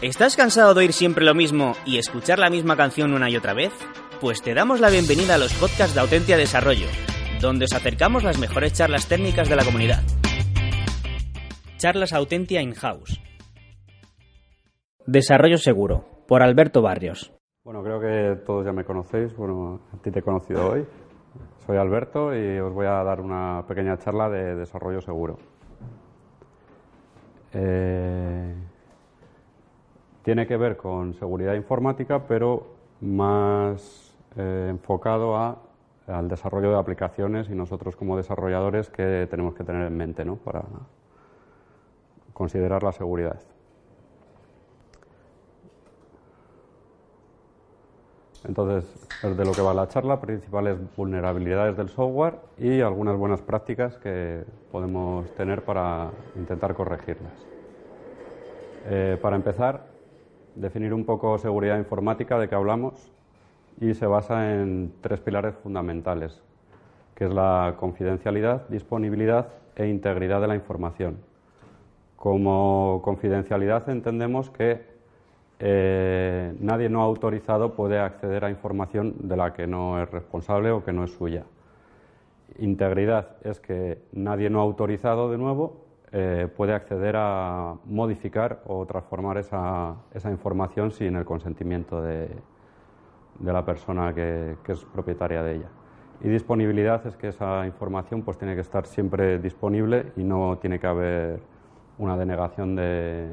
¿Estás cansado de oír siempre lo mismo y escuchar la misma canción una y otra vez? Pues te damos la bienvenida a los podcasts de Autentia Desarrollo, donde os acercamos las mejores charlas técnicas de la comunidad. Charlas Autentia In-House. Desarrollo Seguro, por Alberto Barrios. Bueno, creo que todos ya me conocéis. Bueno, a ti te he conocido hoy. Soy Alberto y os voy a dar una pequeña charla de desarrollo seguro. Eh, tiene que ver con seguridad informática, pero más eh, enfocado al desarrollo de aplicaciones y nosotros como desarrolladores que tenemos que tener en mente ¿no? para considerar la seguridad. Entonces, es de lo que va la charla, principales vulnerabilidades del software y algunas buenas prácticas que podemos tener para intentar corregirlas. Eh, para empezar, definir un poco seguridad informática de que hablamos y se basa en tres pilares fundamentales, que es la confidencialidad, disponibilidad e integridad de la información. Como confidencialidad entendemos que eh, nadie no autorizado puede acceder a información de la que no es responsable o que no es suya. Integridad es que nadie no autorizado, de nuevo, eh, puede acceder a modificar o transformar esa, información sin el consentimiento de, la persona que, es propietaria de ella. Y disponibilidad es que esa información pues, tiene que estar siempre disponible y no tiene que haber una denegación de,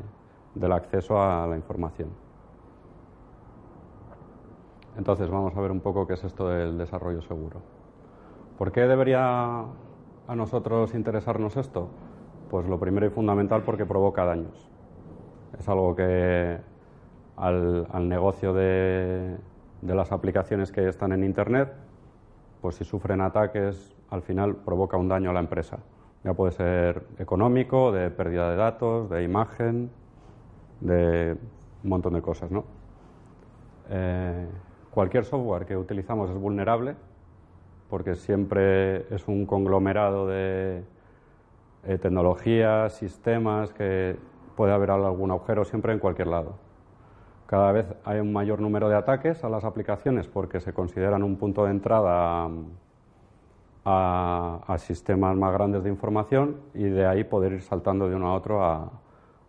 del acceso a la información. Entonces vamos a ver un poco qué es esto del desarrollo seguro. ¿Por qué debería a nosotros interesarnos esto? Pues lo primero y fundamental porque provoca daños. Es algo que al, negocio de, de las aplicaciones que están en Internet, pues si sufren ataques, al final provoca un daño a la empresa. Ya puede ser económico, de pérdida de datos, de imagen, de un montón de cosas, ¿no? Eh, cualquier software que utilizamos es vulnerable porque siempre es un conglomerado de eh, tecnologías, sistemas, que puede haber algún agujero siempre en cualquier lado. Cada vez hay un mayor número de ataques a las aplicaciones porque se consideran un punto de entrada a, sistemas más grandes de información y de ahí poder ir saltando de uno a otro a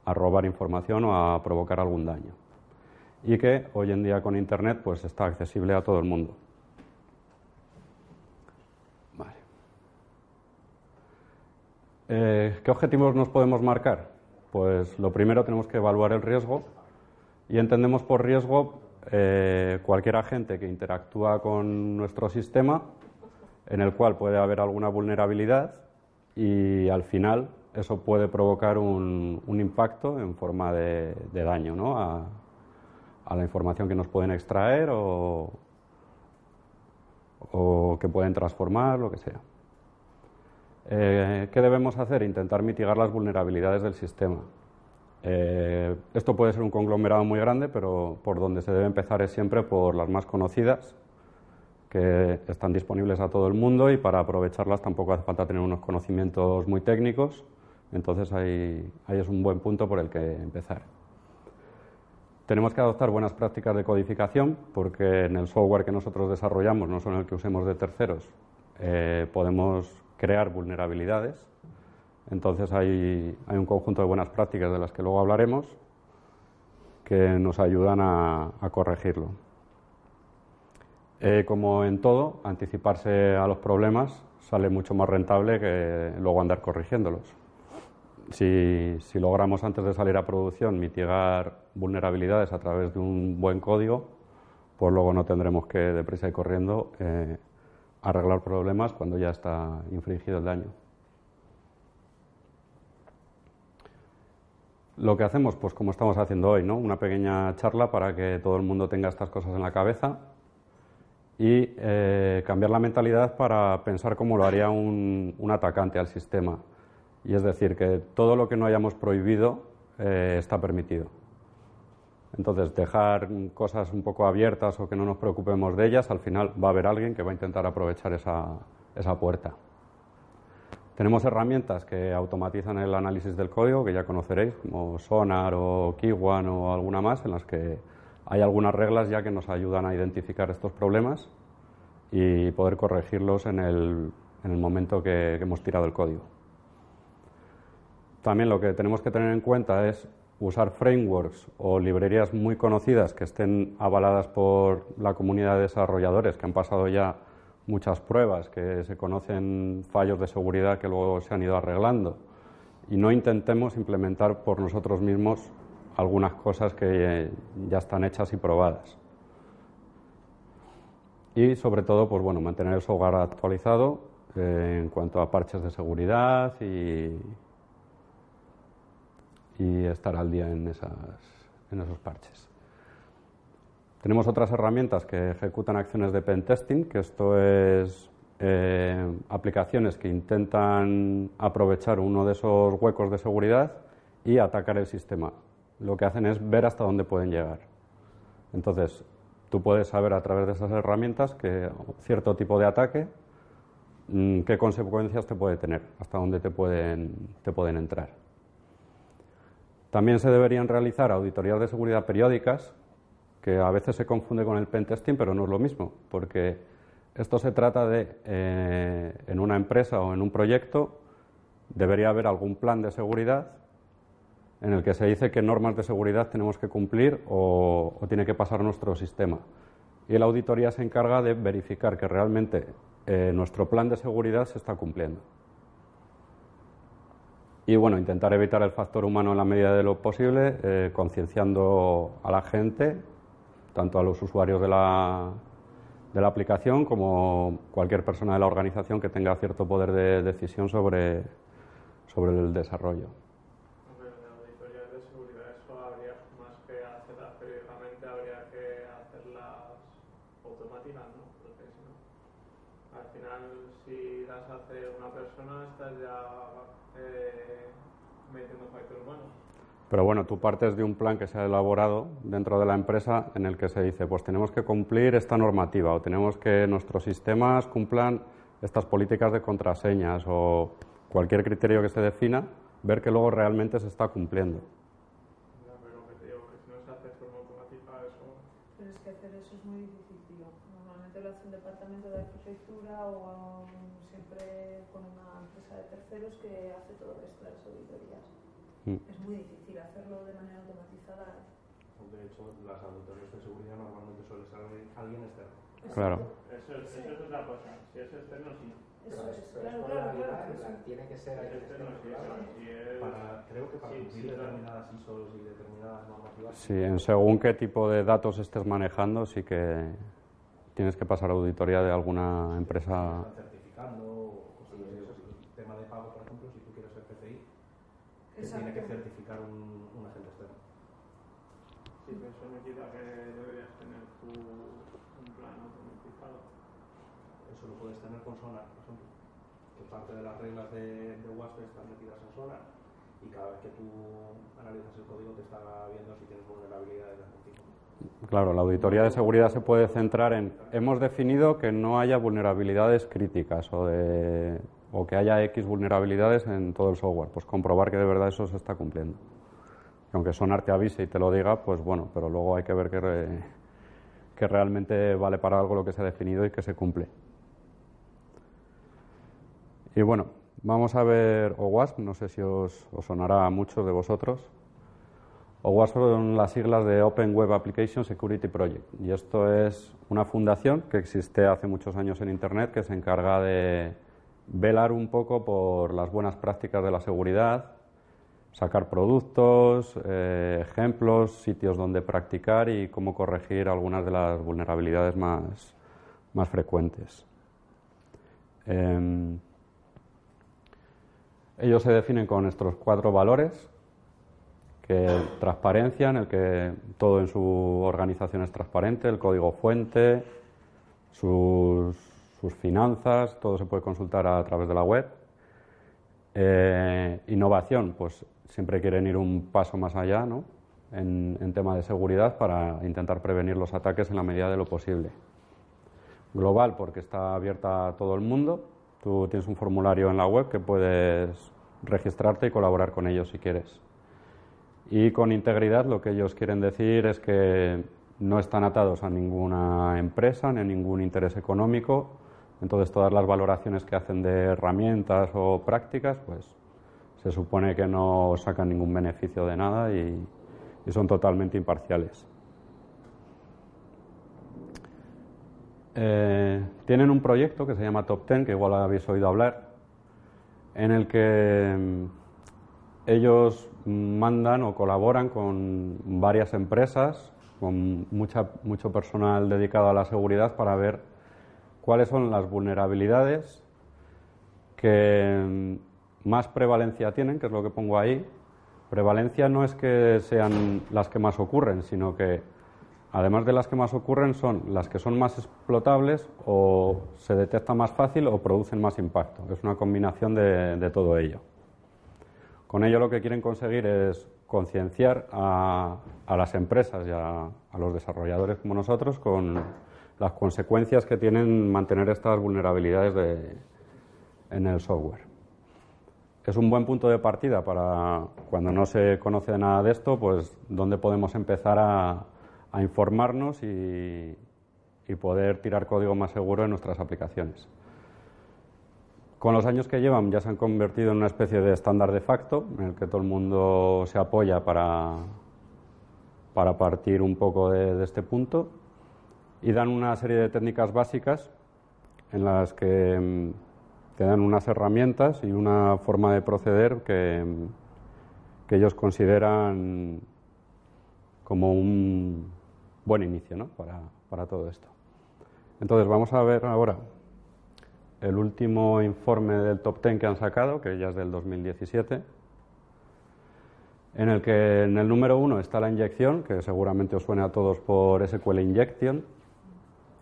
a robar información o a provocar algún daño. Y que hoy en día con Internet pues está accesible a todo el mundo. Eh, ¿Qué objetivos nos podemos marcar? Pues lo primero tenemos que evaluar el riesgo y entendemos por riesgo eh, cualquier agente que interactúa con nuestro sistema en el cual puede haber alguna vulnerabilidad y al final eso puede provocar un, impacto en forma de, daño ¿no? a, la información que nos pueden extraer o, que pueden transformar, lo que sea. Eh, ¿Qué debemos hacer? Intentar mitigar las vulnerabilidades del sistema. Eh, esto puede ser un conglomerado muy grande, pero por donde se debe empezar es siempre por las más conocidas, que están disponibles a todo el mundo y para aprovecharlas tampoco hace falta tener unos conocimientos muy técnicos entonces ahí, es un buen punto por el que empezar. Tenemos que adoptar buenas prácticas de codificación porque en el software que nosotros desarrollamos, no solo el que usemos de terceros, eh, podemos crear vulnerabilidades. Entonces hay, un conjunto de buenas prácticas de las que luego hablaremos que nos ayudan a, corregirlo. Eh, como en todo, anticiparse a los problemas sale mucho más rentable que luego andar corrigiéndolos si, logramos antes de salir a producción mitigar vulnerabilidades a través de un buen código, pues luego no tendremos que deprisa y corriendo eh, arreglar problemas cuando ya está infringido el daño. Lo que hacemos, pues como estamos haciendo hoy, ¿no? Una pequeña charla para que todo el mundo tenga estas cosas en la cabeza y eh, cambiar la mentalidad para pensar cómo lo haría un, atacante al sistema. Y es decir, que todo lo que no hayamos prohibido eh, está permitido. Entonces, dejar cosas un poco abiertas o que no nos preocupemos de ellas, al final va a haber alguien que va a intentar aprovechar esa, esa puerta. Tenemos herramientas que automatizan el análisis del código, que ya conoceréis, como Sonar o Kiwan o alguna más, en las que hay algunas reglas ya que nos ayudan a identificar estos problemas y poder corregirlos en el, en el momento que, hemos tirado el código. También lo que tenemos que tener en cuenta es usar frameworks o librerías muy conocidas que estén avaladas por la comunidad de desarrolladores que han pasado ya muchas pruebas, que se conocen fallos de seguridad que luego se han ido arreglando. Y no intentemos implementar por nosotros mismos algunas cosas que ya están hechas y probadas. Y sobre todo, pues bueno, mantener el software actualizado eh, en cuanto a parches de seguridad y, y estar al día en, esos parches. Tenemos otras herramientas que ejecutan acciones de pen testing, que esto es eh, aplicaciones que intentan aprovechar uno de esos huecos de seguridad y atacar el sistema. Lo que hacen es ver hasta dónde pueden llegar. Entonces, tú puedes saber a través de esas herramientas que cierto tipo de ataque, mm, qué consecuencias te puede tener, hasta dónde te pueden, te pueden entrar. También se deberían realizar auditorías de seguridad periódicas que a veces se confunde con el pentesting, pero no es lo mismo, porque esto se trata de, eh, en una empresa o en un proyecto, debería haber algún plan de seguridad en el que se dice qué normas de seguridad tenemos que cumplir o, tiene que pasar nuestro sistema. Y la auditoría se encarga de verificar que realmente eh, nuestro plan de seguridad se está cumpliendo. Y bueno, intentar evitar el factor humano en la medida de lo posible, eh, concienciando a la gente tanto a los usuarios de la, de la aplicación como cualquier persona de la organización que tenga cierto poder de decisión sobre, sobre el desarrollo. la auditoría de seguridad eso habría más que hacerlas periódicamente, habría que hacerlas automáticas, ¿no? Porque si no, al final si las hace una persona estás ya eh, metiendo factor humano. Pero bueno, tú partes de un plan que se ha elaborado dentro de la empresa en el que se dice, pues tenemos que cumplir esta normativa o tenemos que nuestros sistemas cumplan estas políticas de contraseñas o cualquier criterio que se defina, ver que luego realmente se está cumpliendo. pero que digo, que si no se hace de forma automática, eso... Pero es que hacer eso es muy difícil. Normalmente lo hace un departamento de arquitectura o siempre con una empresa de terceros que hace todo esto de las auditorías. Mm. Es muy difícil hacerlo de manera automatizada. De hecho, las auditorías de seguridad normalmente suele ser alguien externo. Claro. Eso, es, eso es otra cosa. Si es externo, sí. Eso es, claro, claro, claro, Tiene que ser externo, sí, es... para, creo que para cumplir determinadas ISOs y determinadas normativas. Sí, en según qué tipo de datos estés manejando, sí que tienes que pasar auditoría de alguna empresa. certificando, cosas. El tema de pago, por ejemplo, si tú quieres ser PCI, tiene que certificar un, un agente externo. Sí, pero eso me quita que deberías tener tu, un plan automatizado. Eso lo puedes tener con Sonar, por ejemplo. Que parte de las reglas de, de WASP están metidas en Sonar y cada vez que tú analizas el código te está viendo si tienes vulnerabilidades de algún tipo. Claro, la auditoría de seguridad se puede centrar en hemos definido que no haya vulnerabilidades críticas o de o que haya X vulnerabilidades en todo el software, pues comprobar que de verdad eso se está cumpliendo. Aunque Sonar te avise y te lo diga, pues bueno, pero luego hay que ver que, realmente vale para algo lo que se ha definido y que se cumple. Y bueno, vamos a ver OWASP, no sé si os sonará a muchos de vosotros. OWASP son las siglas de Open Web Application Security Project y esto es una fundación que existe hace muchos años en Internet que se encarga de velar un poco por las buenas prácticas de la seguridad, sacar productos, eh, ejemplos, sitios donde practicar y cómo corregir algunas de las vulnerabilidades más, más frecuentes. Em, ellos se definen con estos cuatro valores, que transparencia, en el que todo en su organización es transparente, el código fuente, sus, finanzas, todo se puede consultar a, través de la web. Eh, innovación, pues siempre quieren ir un paso más allá ¿no? en, en tema de seguridad para intentar prevenir los ataques en la medida de lo posible. Global, porque está abierta a todo el mundo. Tú tienes un formulario en la web que puedes registrarte y colaborar con ellos si quieres. Y con integridad lo que ellos quieren decir es que no están atados a ninguna empresa ni a ningún interés económico. Entonces todas las valoraciones que hacen de herramientas o prácticas, pues se supone que no sacan ningún beneficio de nada y, son totalmente imparciales. Eh, tienen un proyecto que se llama Top Ten, que igual habéis oído hablar, en el que mm, ellos mandan o colaboran con varias empresas, con mucha, mucho personal dedicado a la seguridad para ver cuáles son las vulnerabilidades que más prevalencia tienen, que es lo que pongo ahí. Prevalencia no es que sean las que más ocurren, sino que además de las que más ocurren son las que son más explotables o se detectan más fácil o producen más impacto. Es una combinación de todo ello. Con ello lo que quieren conseguir es concienciar a, las empresas y a, los desarrolladores como nosotros con las consecuencias que tienen mantener estas vulnerabilidades en el software. Es un buen punto de partida para cuando no se conoce nada de esto, pues dónde podemos empezar a, informarnos y poder tirar código más seguro en nuestras aplicaciones. Con los años que llevan ya se han convertido en una especie de estándar de facto en el que todo el mundo se apoya para, para partir un poco de, este punto y dan una serie de técnicas básicas en las que mm, te dan unas herramientas y una forma de proceder que, mm, que ellos consideran como un buen inicio ¿no? para, para todo esto. Entonces vamos a ver ahora el último informe del top 10 que han sacado, que ya es del 2017, en el que en el número uno está la inyección, que seguramente os suene a todos por SQL Injection,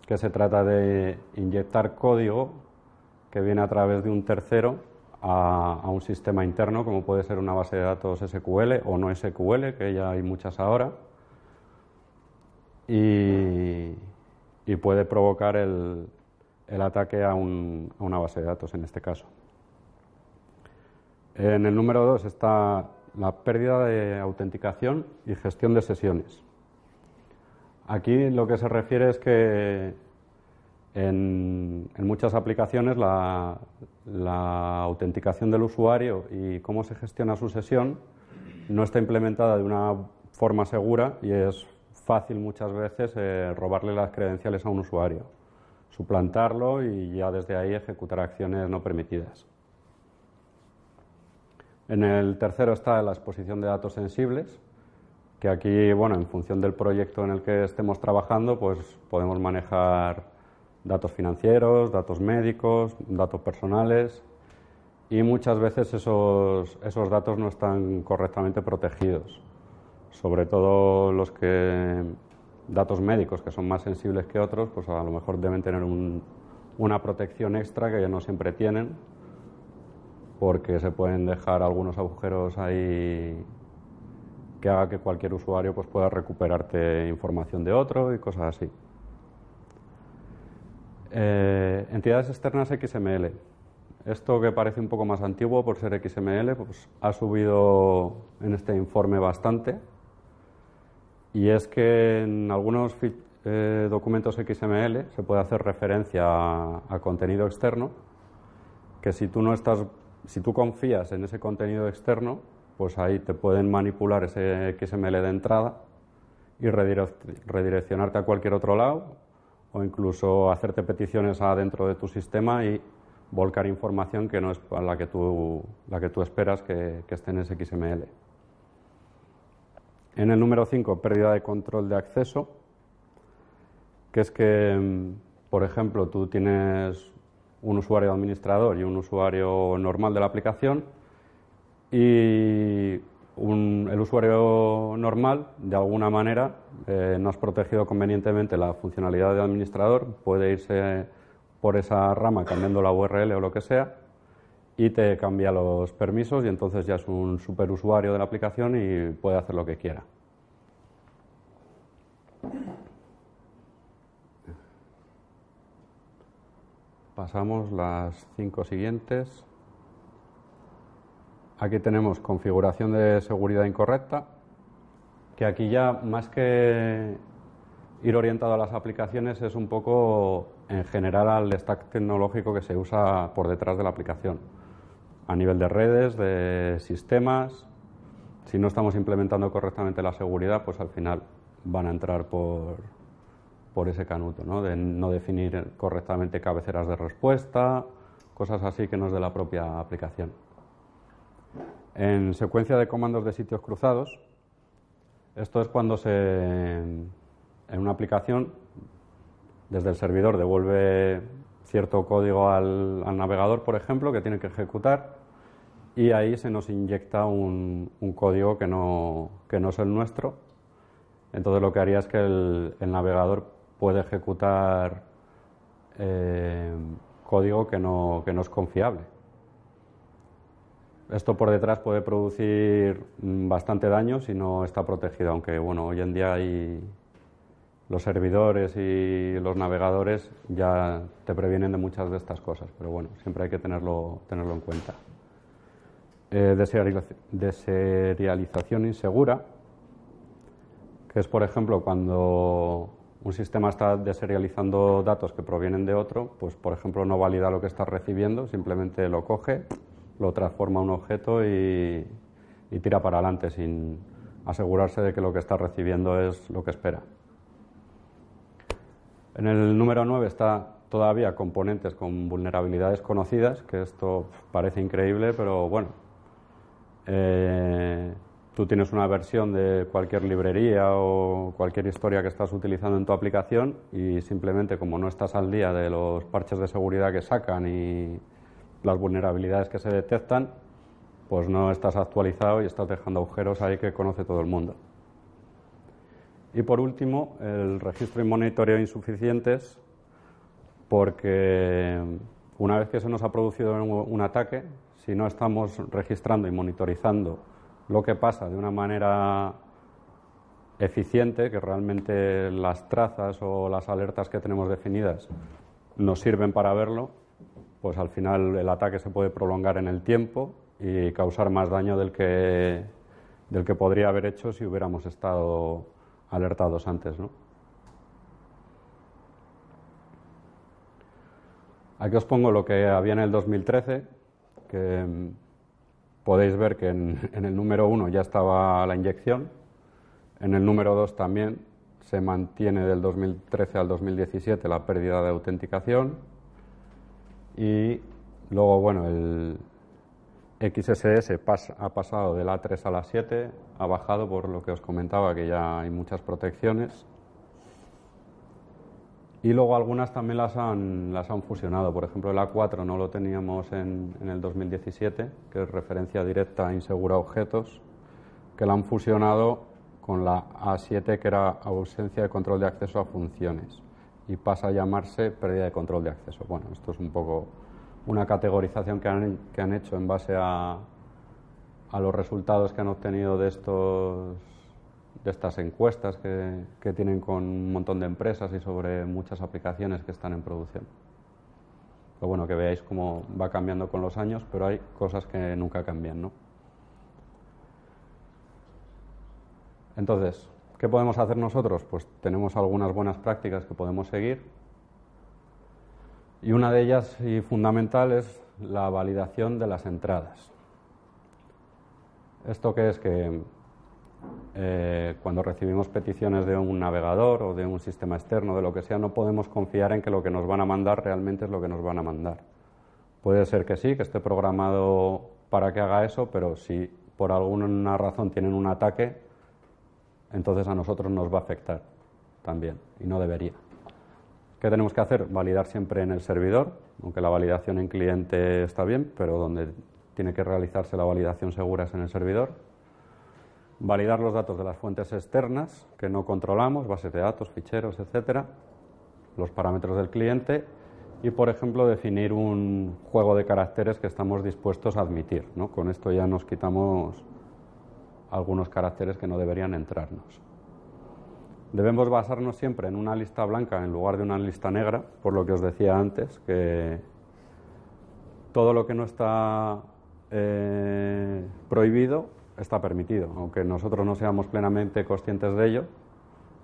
que se trata de inyectar código que viene a través de un tercero a, un sistema interno, como puede ser una base de datos SQL o no SQL, que ya hay muchas ahora, y puede provocar el, ataque a, una base de datos en este caso. En el número 2 está la pérdida de autenticación y gestión de sesiones. Aquí lo que se refiere es que en, muchas aplicaciones la, autenticación del usuario y cómo se gestiona su sesión no está implementada de una forma segura y es fácil muchas veces eh, robarle las credenciales a un usuario suplantarlo y ya desde ahí ejecutar acciones no permitidas. En el tercero está la exposición de datos sensibles, que aquí, bueno, en función del proyecto en el que estemos trabajando, pues podemos manejar datos financieros, datos médicos, datos personales y muchas veces esos, esos datos no están correctamente protegidos, sobre todo los que datos médicos que son más sensibles que otros, pues a lo mejor deben tener una protección extra que ya no siempre tienen, porque se pueden dejar algunos agujeros ahí que haga que cualquier usuario pues, pueda recuperarte información de otro y cosas así. Eh, entidades externas XML. Esto que parece un poco más antiguo por ser XML, pues ha subido en este informe bastante y es que en algunos eh, documentos XML se puede hacer referencia a, contenido externo, que si tú no estás, si tú confías en ese contenido externo, pues ahí te pueden manipular ese XML de entrada y redireccionarte a cualquier otro lado o incluso hacerte peticiones adentro de tu sistema y volcar información que no es la que tú, la que tú esperas que, que esté en ese XML. En el número 5, pérdida de control de acceso, que es que, mm, por ejemplo, tú tienes un usuario administrador y un usuario normal de la aplicación y el usuario normal, de alguna manera, eh, no has protegido convenientemente la funcionalidad del administrador, puede irse por esa rama cambiando la URL o lo que sea y te cambia los permisos y entonces ya es un superusuario de la aplicación y puede hacer lo que quiera. Pasamos las cinco siguientes. Aquí tenemos configuración de seguridad incorrecta, que aquí ya más que ir orientado a las aplicaciones es un poco en general al stack tecnológico que se usa por detrás de la aplicación, a nivel de redes, de sistemas. Si no estamos implementando correctamente la seguridad, pues al final van a entrar por, por ese canuto, ¿no? de no definir correctamente cabeceras de respuesta, cosas así que no es de la propia aplicación. En secuencia de comandos de sitios cruzados, esto es cuando se, en una aplicación, desde el servidor devuelve cierto código al, navegador, por ejemplo, que tiene que ejecutar, y ahí se nos inyecta un, código que no, que no, es el nuestro. Entonces lo que haría es que el, navegador puede ejecutar eh, código que no, que no es confiable. Esto por detrás puede producir bastante daño si no está protegido, aunque bueno, hoy en día los servidores y los navegadores ya te previenen de muchas de estas cosas, pero bueno, siempre hay que tenerlo, tenerlo en cuenta. Eh, deserialización insegura, que es por ejemplo cuando un sistema está deserializando datos que provienen de otro, pues por ejemplo no valida lo que está recibiendo, simplemente lo coge lo transforma un objeto y, tira para adelante sin asegurarse de que lo que está recibiendo es lo que espera. En el número 9 está todavía componentes con vulnerabilidades conocidas, que esto parece increíble, pero bueno, eh, tú tienes una versión de cualquier librería o cualquier historia que estás utilizando en tu aplicación y simplemente como no estás al día de los parches de seguridad que sacan y las vulnerabilidades que se detectan, pues no estás actualizado y estás dejando agujeros ahí que conoce todo el mundo. Y por último, el registro y monitoreo insuficientes, porque una vez que se nos ha producido un ataque, si no estamos registrando y monitorizando lo que pasa de una manera eficiente, que realmente las trazas o las alertas que tenemos definidas nos sirven para verlo, pues al final el ataque se puede prolongar en el tiempo y causar más daño del que, del que podría haber hecho si hubiéramos estado alertados antes. ¿no? Aquí os pongo lo que había en el 2013, que mm, podéis ver que en, en el número 1 ya estaba la inyección, en el número 2 también se mantiene del 2013 al 2017 la pérdida de autenticación, y luego, bueno, el XSS ha pasado de la 3 a la 7, ha bajado por lo que os comentaba, que ya hay muchas protecciones. Y luego algunas también las han, las han fusionado. Por ejemplo, el A4 no lo teníamos en, en el 2017, que es referencia directa a insegura objetos, que la han fusionado con la A7, que era ausencia de control de acceso a funciones y pasa a llamarse pérdida de control de acceso. Bueno, esto es un poco una categorización que han, que han hecho en base a, a, los resultados que han obtenido de, estos, de estas encuestas que, que tienen con un montón de empresas y sobre muchas aplicaciones que están en producción. Pero bueno, que veáis cómo va cambiando con los años, pero hay cosas que nunca cambian, ¿no? Entonces, ¿Qué podemos hacer nosotros? Pues tenemos algunas buenas prácticas que podemos seguir y una de ellas y fundamental es la validación de las entradas. ¿Esto qué es? Que eh, cuando recibimos peticiones de un navegador o de un sistema externo, de lo que sea, no podemos confiar en que lo que nos van a mandar realmente es lo que nos van a mandar. Puede ser que sí, que esté programado para que haga eso, pero si por alguna razón tienen un ataque, entonces a nosotros nos va a afectar también y no debería. ¿Qué tenemos que hacer? Validar siempre en el servidor, aunque la validación en cliente está bien, pero donde tiene que realizarse la validación segura es en el servidor. validar los datos de las fuentes externas que no controlamos, bases de datos, ficheros, etcétera, los parámetros del cliente y, por ejemplo, definir un juego de caracteres que estamos dispuestos a admitir. ¿no? Con esto ya nos quitamos algunos caracteres que no deberían entrarnos. Debemos basarnos siempre en una lista blanca en lugar de una lista negra, por lo que os decía antes, que todo lo que no está eh, prohibido está permitido. Aunque nosotros no seamos plenamente conscientes de ello,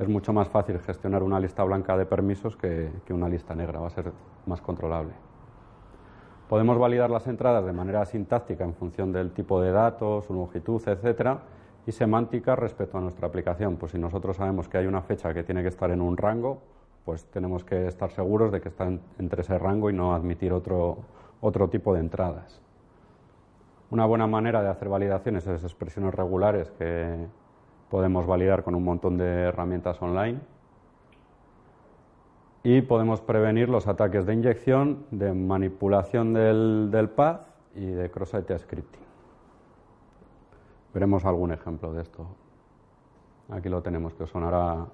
es mucho más fácil gestionar una lista blanca de permisos que, una lista negra, va a ser más controlable. Podemos validar las entradas de manera sintáctica en función del tipo de datos, su longitud, etcétera, y semántica respecto a nuestra aplicación. Pues si nosotros sabemos que hay una fecha que tiene que estar en un rango, pues tenemos que estar seguros de que está entre ese rango y no admitir otro, otro tipo de entradas. Una buena manera de hacer validaciones es expresiones regulares que podemos validar con un montón de herramientas online. Y podemos prevenir los ataques de inyección, de manipulación del, del path y de cross-site scripting. Veremos algún ejemplo de esto. Aquí lo tenemos, que os sonará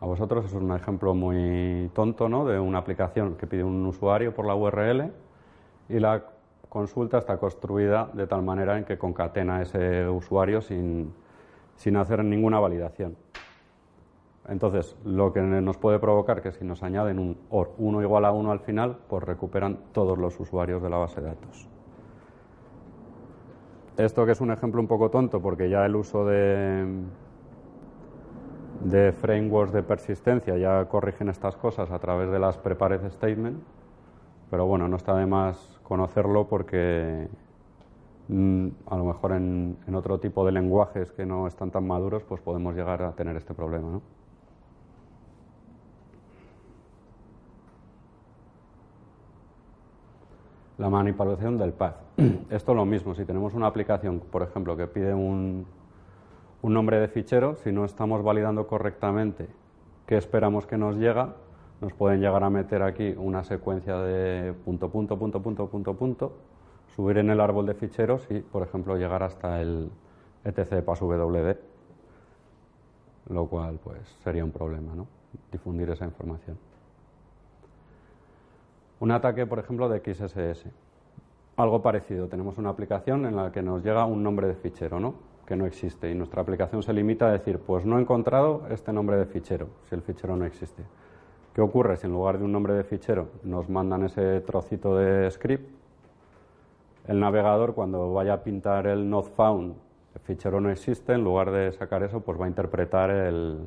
a vosotros. Es un ejemplo muy tonto ¿no? de una aplicación que pide un usuario por la URL y la consulta está construida de tal manera en que concatena ese usuario sin, sin hacer ninguna validación. Entonces, lo que nos puede provocar que si nos añaden un OR 1 igual a 1 al final, pues recuperan todos los usuarios de la base de datos. Esto que es un ejemplo un poco tonto porque ya el uso de, frameworks de persistencia ya corrigen estas cosas a través de las prepared statement, pero bueno, no está de más conocerlo porque mm, a lo mejor en, otro tipo de lenguajes que no están tan maduros, pues podemos llegar a tener este problema, ¿no? La manipulación del path. Esto es lo mismo. Si tenemos una aplicación, por ejemplo, que pide un, un nombre de fichero, si no estamos validando correctamente qué esperamos que nos llega, nos pueden llegar a meter aquí una secuencia de punto, punto, punto, punto, punto, punto, subir en el árbol de ficheros y, por ejemplo, llegar hasta el etc passwd, lo cual pues sería un problema, ¿no? Difundir esa información. Un ataque, por ejemplo, de XSS. Algo parecido. Tenemos una aplicación en la que nos llega un nombre de fichero, ¿no? Que no existe. Y nuestra aplicación se limita a decir, pues no he encontrado este nombre de fichero, si el fichero no existe. ¿Qué ocurre si en lugar de un nombre de fichero nos mandan ese trocito de script? El navegador cuando vaya a pintar el not found, el fichero no existe, en lugar de sacar eso, pues va a interpretar el,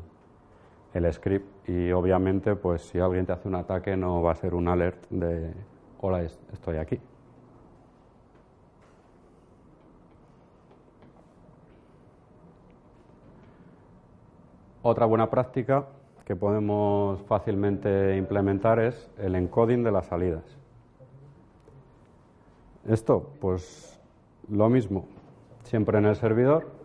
el script y obviamente pues si alguien te hace un ataque no va a ser un alert de hola estoy aquí. Otra buena práctica que podemos fácilmente implementar es el encoding de las salidas. Esto, pues lo mismo, siempre en el servidor,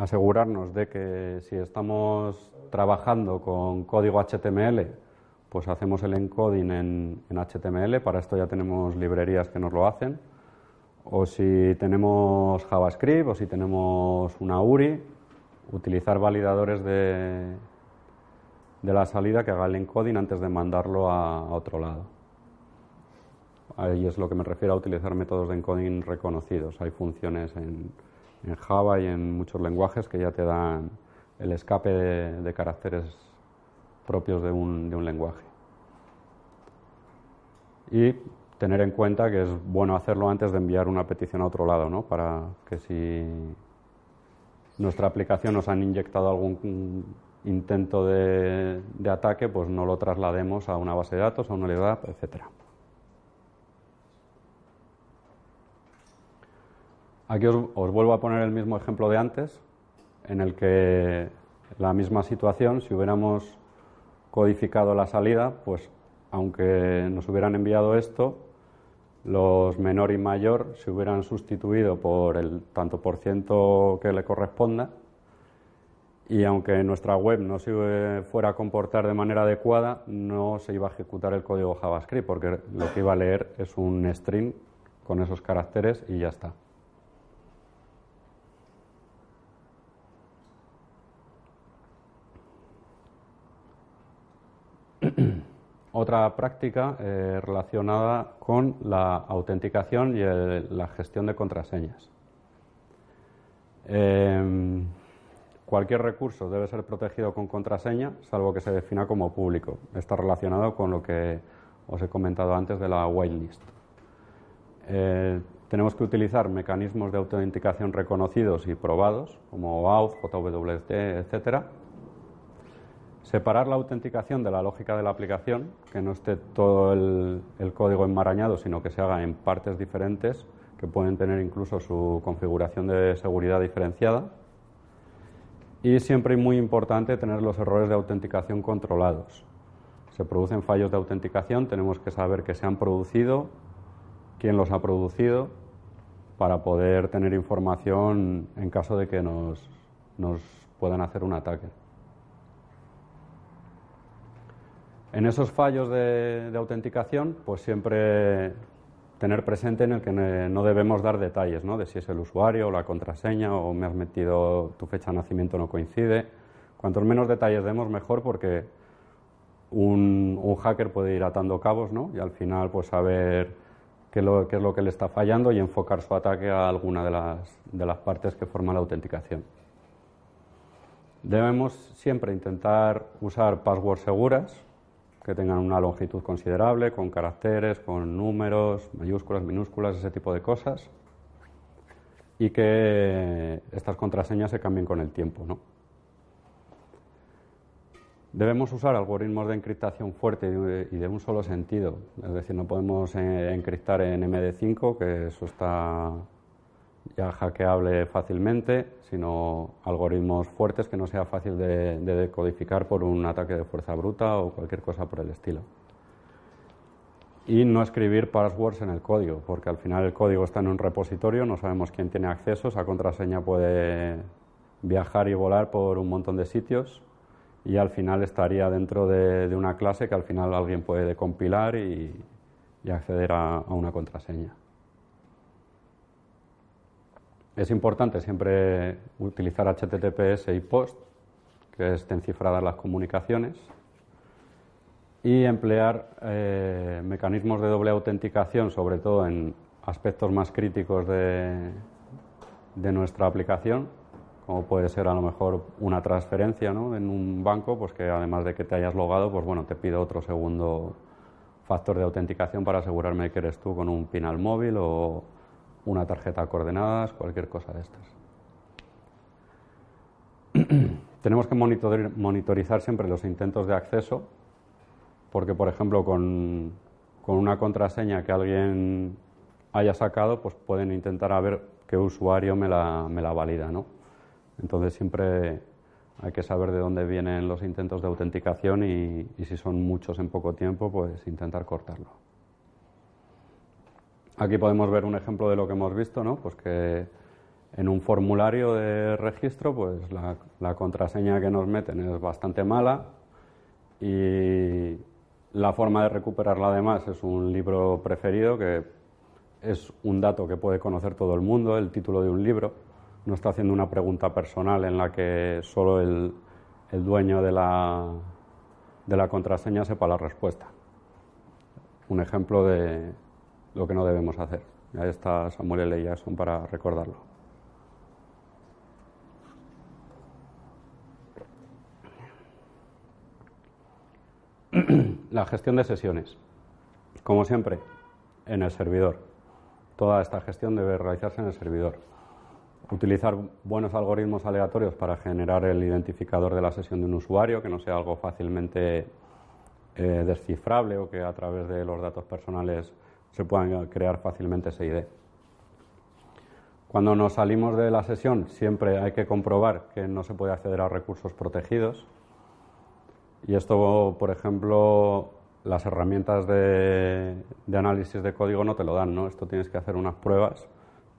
asegurarnos de que si estamos trabajando con código HTML, pues hacemos el encoding en, HTML, para esto ya tenemos librerías que nos lo hacen, o si tenemos JavaScript o si tenemos una URI, utilizar validadores de, de la salida que haga el encoding antes de mandarlo a, otro lado. Ahí es lo que me refiero a utilizar métodos de encoding reconocidos. Hay funciones en, Java y en muchos lenguajes que ya te dan el escape de, caracteres propios de un, de un, lenguaje. Y tener en cuenta que es bueno hacerlo antes de enviar una petición a otro lado, ¿no? para que si nuestra aplicación nos han inyectado algún intento de, ataque, pues no lo traslademos a una base de datos, a una LDAP, etcétera. Aquí os, vuelvo a poner el mismo ejemplo de antes, en el que la misma situación, si hubiéramos codificado la salida, pues aunque nos hubieran enviado esto, los menor y mayor se hubieran sustituido por el tanto por ciento que le corresponda y aunque nuestra web no se fuera a comportar de manera adecuada, no se iba a ejecutar el código JavaScript, porque lo que iba a leer es un string con esos caracteres y ya está. Otra práctica eh, relacionada con la autenticación y la gestión de contraseñas. Em, cualquier recurso debe ser protegido con contraseña, salvo que se defina como público. Está relacionado con lo que os he comentado antes de la whitelist. Eh, tenemos que utilizar mecanismos de autenticación reconocidos y probados, como AUTH, JWT, etc. Separar la autenticación de la lógica de la aplicación, que no esté todo el, código enmarañado, sino que se haga en partes diferentes, que pueden tener incluso su configuración de seguridad diferenciada. Y siempre muy importante tener los errores de autenticación controlados. Se producen fallos de autenticación, tenemos que saber que se han producido, quién los ha producido para poder tener información en caso de que nos, puedan hacer un ataque. En esos fallos de, autenticación, pues siempre tener presente en el que no debemos dar detalles, ¿no? De si es el usuario o la contraseña o me has metido tu fecha de nacimiento no coincide. Cuantos menos detalles demos, mejor porque un, un hacker puede ir atando cabos, ¿no? Y al final, pues saber qué es, lo, que le está fallando y enfocar su ataque a alguna de las, de las partes que forman la autenticación. Debemos siempre intentar usar passwords seguras que tengan una longitud considerable, con caracteres, con números, mayúsculas, minúsculas, ese tipo de cosas. Y que estas contraseñas se cambien con el tiempo. ¿no? Debemos usar algoritmos de encriptación fuerte y de un solo sentido. Es decir, no podemos eh, encriptar en MD5, que eso está ya hackeable fácilmente, sino algoritmos fuertes que no sea fácil de, decodificar por un ataque de fuerza bruta o cualquier cosa por el estilo. Y no escribir passwords en el código, porque al final el código está en un repositorio, no sabemos quién tiene acceso, esa contraseña puede viajar y volar por un montón de sitios y al final estaría dentro de, una clase que al final alguien puede compilar y, acceder a, una contraseña. Es importante siempre utilizar HTTPS y POST, que estén cifradas las comunicaciones, y emplear eh, mecanismos de doble autenticación, sobre todo en aspectos más críticos de nuestra aplicación, como puede ser a lo mejor una transferencia ¿no? en un banco, pues que además de que te hayas logado, pues bueno, te pido otro segundo factor de autenticación para asegurarme que eres tú con un PIN al móvil o una tarjeta de coordenadas, cualquier cosa de estas. Tenemos que monitorizar siempre los intentos de acceso, porque por ejemplo con, con una contraseña que alguien haya sacado, pues pueden intentar a ver qué usuario me la, me la valida, ¿no? Entonces siempre hay que saber de dónde vienen los intentos de autenticación y, si son muchos en poco tiempo, pues intentar cortarlo. Aquí podemos ver un ejemplo de lo que hemos visto, ¿no? Pues que en un formulario de registro, pues la, contraseña que nos meten es bastante mala y la forma de recuperarla además es un libro preferido que es un dato que puede conocer todo el mundo, el título de un libro no está haciendo una pregunta personal en la que solo el, dueño de la, de la contraseña sepa la respuesta. Un ejemplo de lo que no debemos hacer. Ahí está Samuel L. Jackson para recordarlo. La gestión de sesiones. Como siempre, en el servidor. Toda esta gestión debe realizarse en el servidor utilizar buenos algoritmos aleatorios para generar el identificador de la sesión de un usuario, que no sea algo fácilmente eh, descifrable o que a través de los datos personales se puedan crear fácilmente esa ID. Cuando nos salimos de la sesión siempre hay que comprobar que no se puede acceder a recursos protegidos y esto, por ejemplo, las herramientas de, de análisis de código no te lo dan, ¿no? Esto tienes que hacer unas pruebas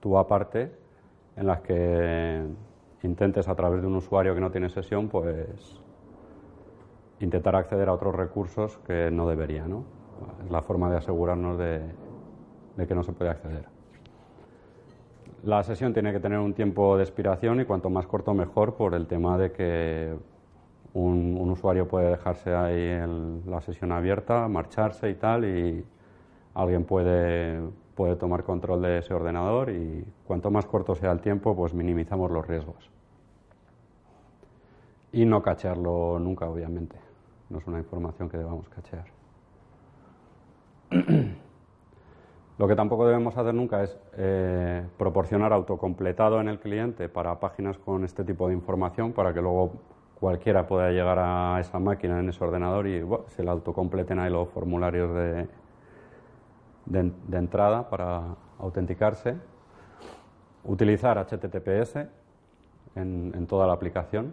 tú aparte en las que intentes a través de un usuario que no tiene sesión, pues intentar acceder a otros recursos que no debería, ¿no? Es la forma de asegurarnos de, que no se puede acceder. La sesión tiene que tener un tiempo de expiración y cuanto más corto mejor por el tema de que un, usuario puede dejarse ahí en la sesión abierta, marcharse y tal, y alguien puede, puede tomar control de ese ordenador y cuanto más corto sea el tiempo, pues minimizamos los riesgos. Y no cachearlo nunca, obviamente. No es una información que debamos cachear. Lo que tampoco debemos hacer nunca es eh, proporcionar autocompletado en el cliente para páginas con este tipo de información para que luego cualquiera pueda llegar a esa máquina en ese ordenador y se le autocompleten ahí los formularios de, de, entrada para autenticarse. Utilizar HTTPS en, en toda la aplicación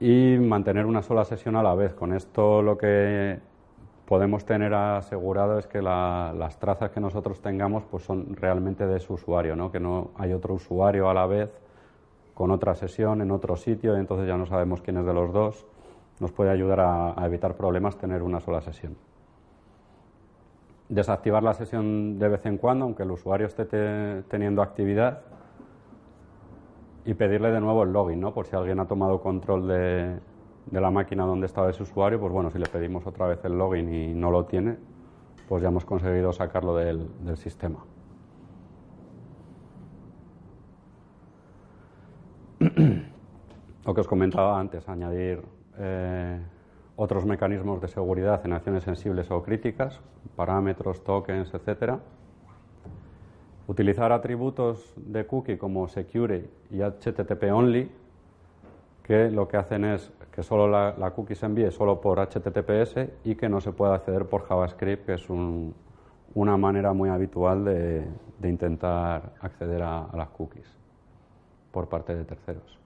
y mantener una sola sesión a la vez. Con esto lo que podemos tener asegurado es que las trazas que nosotros tengamos pues son realmente de su usuario, ¿no? que no hay otro usuario a la vez con otra sesión en otro sitio y entonces ya no sabemos quién es de los dos. Nos puede ayudar a, a evitar problemas tener una sola sesión. Desactivar la sesión de vez en cuando, aunque el usuario esté teniendo actividad, y pedirle de nuevo el login, ¿no? Por si alguien ha tomado control de, de la máquina donde estaba ese usuario, pues bueno, si le pedimos otra vez el login y no lo tiene, pues ya hemos conseguido sacarlo del, sistema. Lo que os comentaba antes, añadir eh, otros mecanismos de seguridad en acciones sensibles o críticas, parámetros, tokens, etcétera. Utilizar atributos de cookie como secure y HTTP only, que lo que hacen es que solo la, cookie se envíe solo por HTTPS y que no se pueda acceder por JavaScript, que es una manera muy habitual de, intentar acceder a, las cookies por parte de terceros.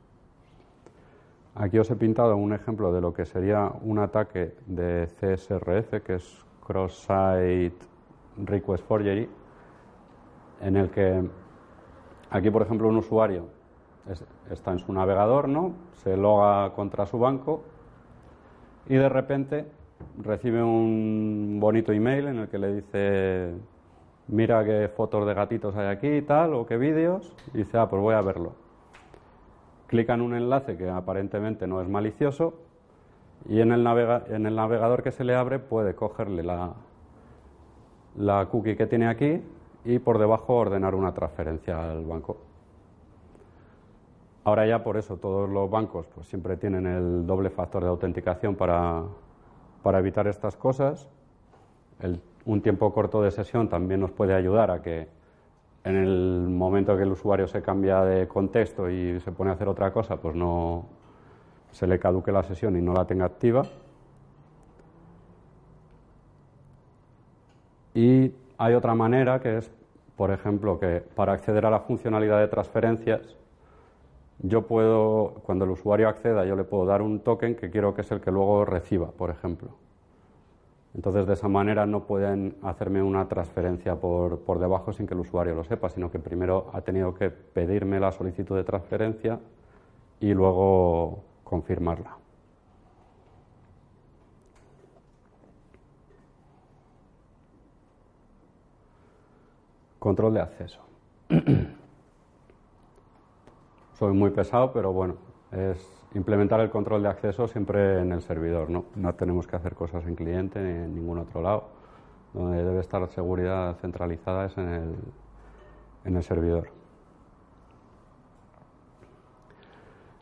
Aquí os he pintado un ejemplo de lo que sería un ataque de CSRF, que es Cross-Site Request Forgery, en el que aquí, por ejemplo, un usuario está en su navegador, ¿no? Se loga contra su banco y de repente recibe un bonito email en el que le dice mira qué fotos de gatitos hay aquí y tal, o qué vídeos, y dice, ah, pues voy a verlo. Clica en un enlace que aparentemente no es malicioso y en el, en el navegador que se le abre puede cogerle la, la cookie que tiene aquí y por debajo ordenar una transferencia al banco. Ahora ya por eso todos los bancos pues, siempre tienen el doble factor de autenticación para, evitar estas cosas. un tiempo corto de sesión también nos puede ayudar a que en el momento que el usuario se cambia de contexto y se pone a hacer otra cosa, pues no se le caduque la sesión y no la tenga activa. Y hay otra manera que es, por ejemplo, que para acceder a la funcionalidad de transferencias yo puedo, cuando el usuario acceda, yo le puedo dar un token que quiero que es el que luego reciba, por ejemplo. Entonces, de esa manera no pueden hacerme una transferencia por, por debajo sin que el usuario lo sepa, sino que primero ha tenido que pedirme la solicitud de transferencia y luego confirmarla. Control de acceso. soy muy pesado, pero bueno, es implementar el control de acceso siempre en el servidor, ¿no? No tenemos que hacer cosas en cliente ni en ningún otro lado. Donde debe estar seguridad centralizada es en el, en el servidor.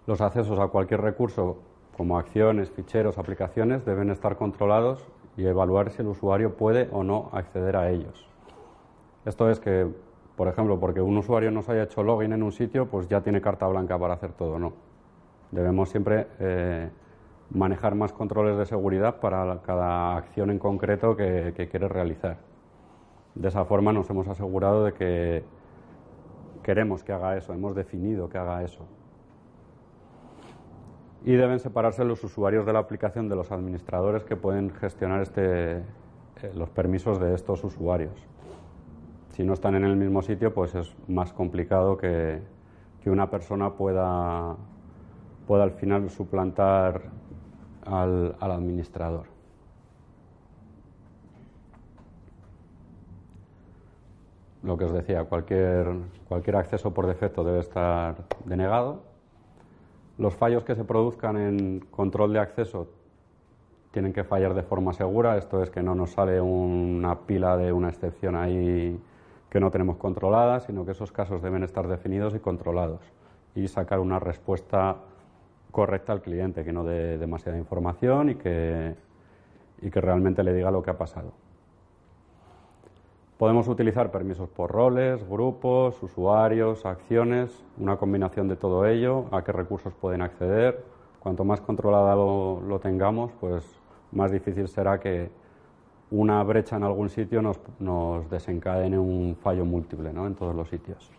Los accesos a cualquier recurso, como acciones, ficheros, aplicaciones, deben estar controlados y evaluar si el usuario puede o no acceder a ellos. Esto es que por ejemplo, porque un usuario no se haya hecho login en un sitio, pues ya tiene carta blanca para hacer todo, no. Debemos siempre eh, manejar más controles de seguridad para cada acción en concreto que, que quiere realizar. De esa forma nos hemos asegurado de que queremos que haga eso, hemos definido que haga eso. Y deben separarse los usuarios de la aplicación de los administradores que pueden gestionar este, eh, los permisos de estos usuarios si no están en el mismo sitio, pues es más complicado que, una persona pueda, pueda al final suplantar al, administrador. Lo que os decía, cualquier, cualquier acceso por defecto debe estar denegado Los fallos que se produzcan en control de acceso tienen que fallar de forma segura, esto es que no nos sale una pila de una excepción ahí que no tenemos controlada, sino que esos casos deben estar definidos y controlados y sacar una respuesta correcta al cliente, que no dé demasiada información y que, y que realmente le diga lo que ha pasado. Podemos utilizar permisos por roles, grupos, usuarios, acciones, una combinación de todo ello, a qué recursos pueden acceder. Cuanto más controlado lo tengamos, pues más difícil será que una brecha en algún sitio nos, desencadene un fallo múltiple ¿no? en todos los sitios.